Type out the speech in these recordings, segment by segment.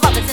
about the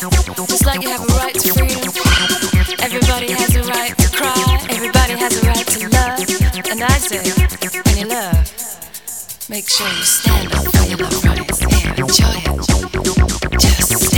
Just like you have a right to freedom. Everybody has a right to cry. Everybody has a right to love. And I say, when you love, make sure you stand up for your love rights and enjoy it. Just.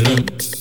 Shalom.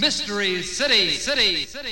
Mystery City, City, City.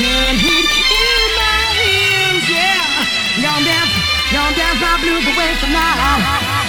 Much candy in my hands, yeah. Gonna dance, gonna dance my blues away from